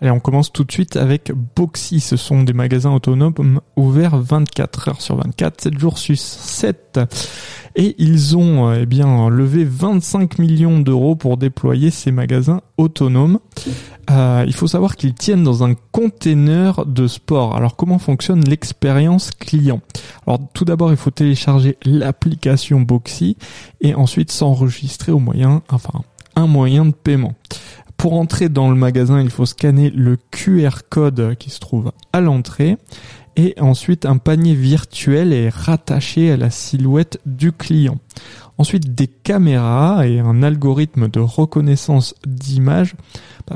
Allez, on commence tout de suite avec Boxy. Ce sont des magasins autonomes ouverts 24 heures sur 24, 7 jours sur 7. Et ils ont eh bien levé 25 millions d'euros pour déployer ces magasins autonomes. Euh, il faut savoir qu'ils tiennent dans un container de sport. Alors comment fonctionne l'expérience client? Alors tout d'abord, il faut télécharger l'application Boxy et ensuite s'enregistrer au moyen, enfin un moyen de paiement. Pour entrer dans le magasin, il faut scanner le QR code qui se trouve à l'entrée et ensuite un panier virtuel est rattaché à la silhouette du client. Ensuite, des caméras et un algorithme de reconnaissance d'image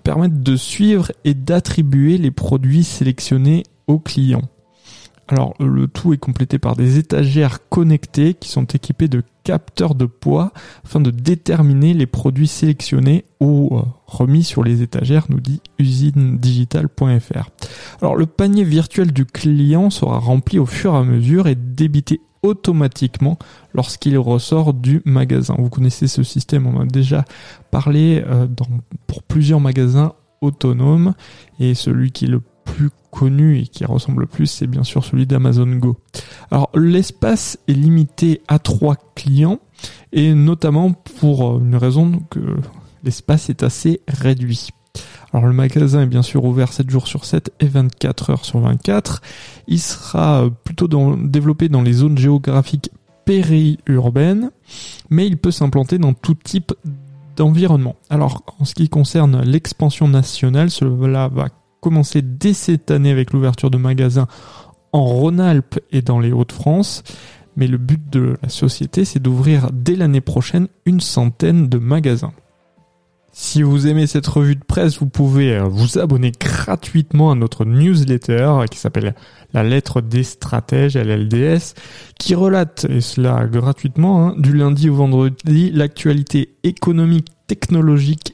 permettent de suivre et d'attribuer les produits sélectionnés au client. Alors le tout est complété par des étagères connectées qui sont équipées de capteurs de poids afin de déterminer les produits sélectionnés ou euh, remis sur les étagères, nous dit usinedigital.fr. Alors le panier virtuel du client sera rempli au fur et à mesure et débité automatiquement lorsqu'il ressort du magasin. Vous connaissez ce système, on a déjà parlé euh, pour plusieurs magasins autonomes et celui qui le plus connu et qui ressemble le plus, c'est bien sûr celui d'Amazon Go. Alors l'espace est limité à trois clients et notamment pour une raison que l'espace est assez réduit. Alors le magasin est bien sûr ouvert 7 jours sur 7 et 24 heures sur 24. Il sera plutôt développé dans les zones géographiques périurbaines, mais il peut s'implanter dans tout type d'environnement. Alors en ce qui concerne l'expansion nationale, cela va commencer dès cette année avec l'ouverture de magasins en Rhône-Alpes et dans les Hauts-de-France. Mais le but de la société, c'est d'ouvrir dès l'année prochaine une centaine de magasins. Si vous aimez cette revue de presse, vous pouvez euh, vous abonner gratuitement à notre newsletter qui s'appelle La lettre des stratèges, LLDS, qui relate, et cela gratuitement, hein, du lundi au vendredi, l'actualité économique, technologique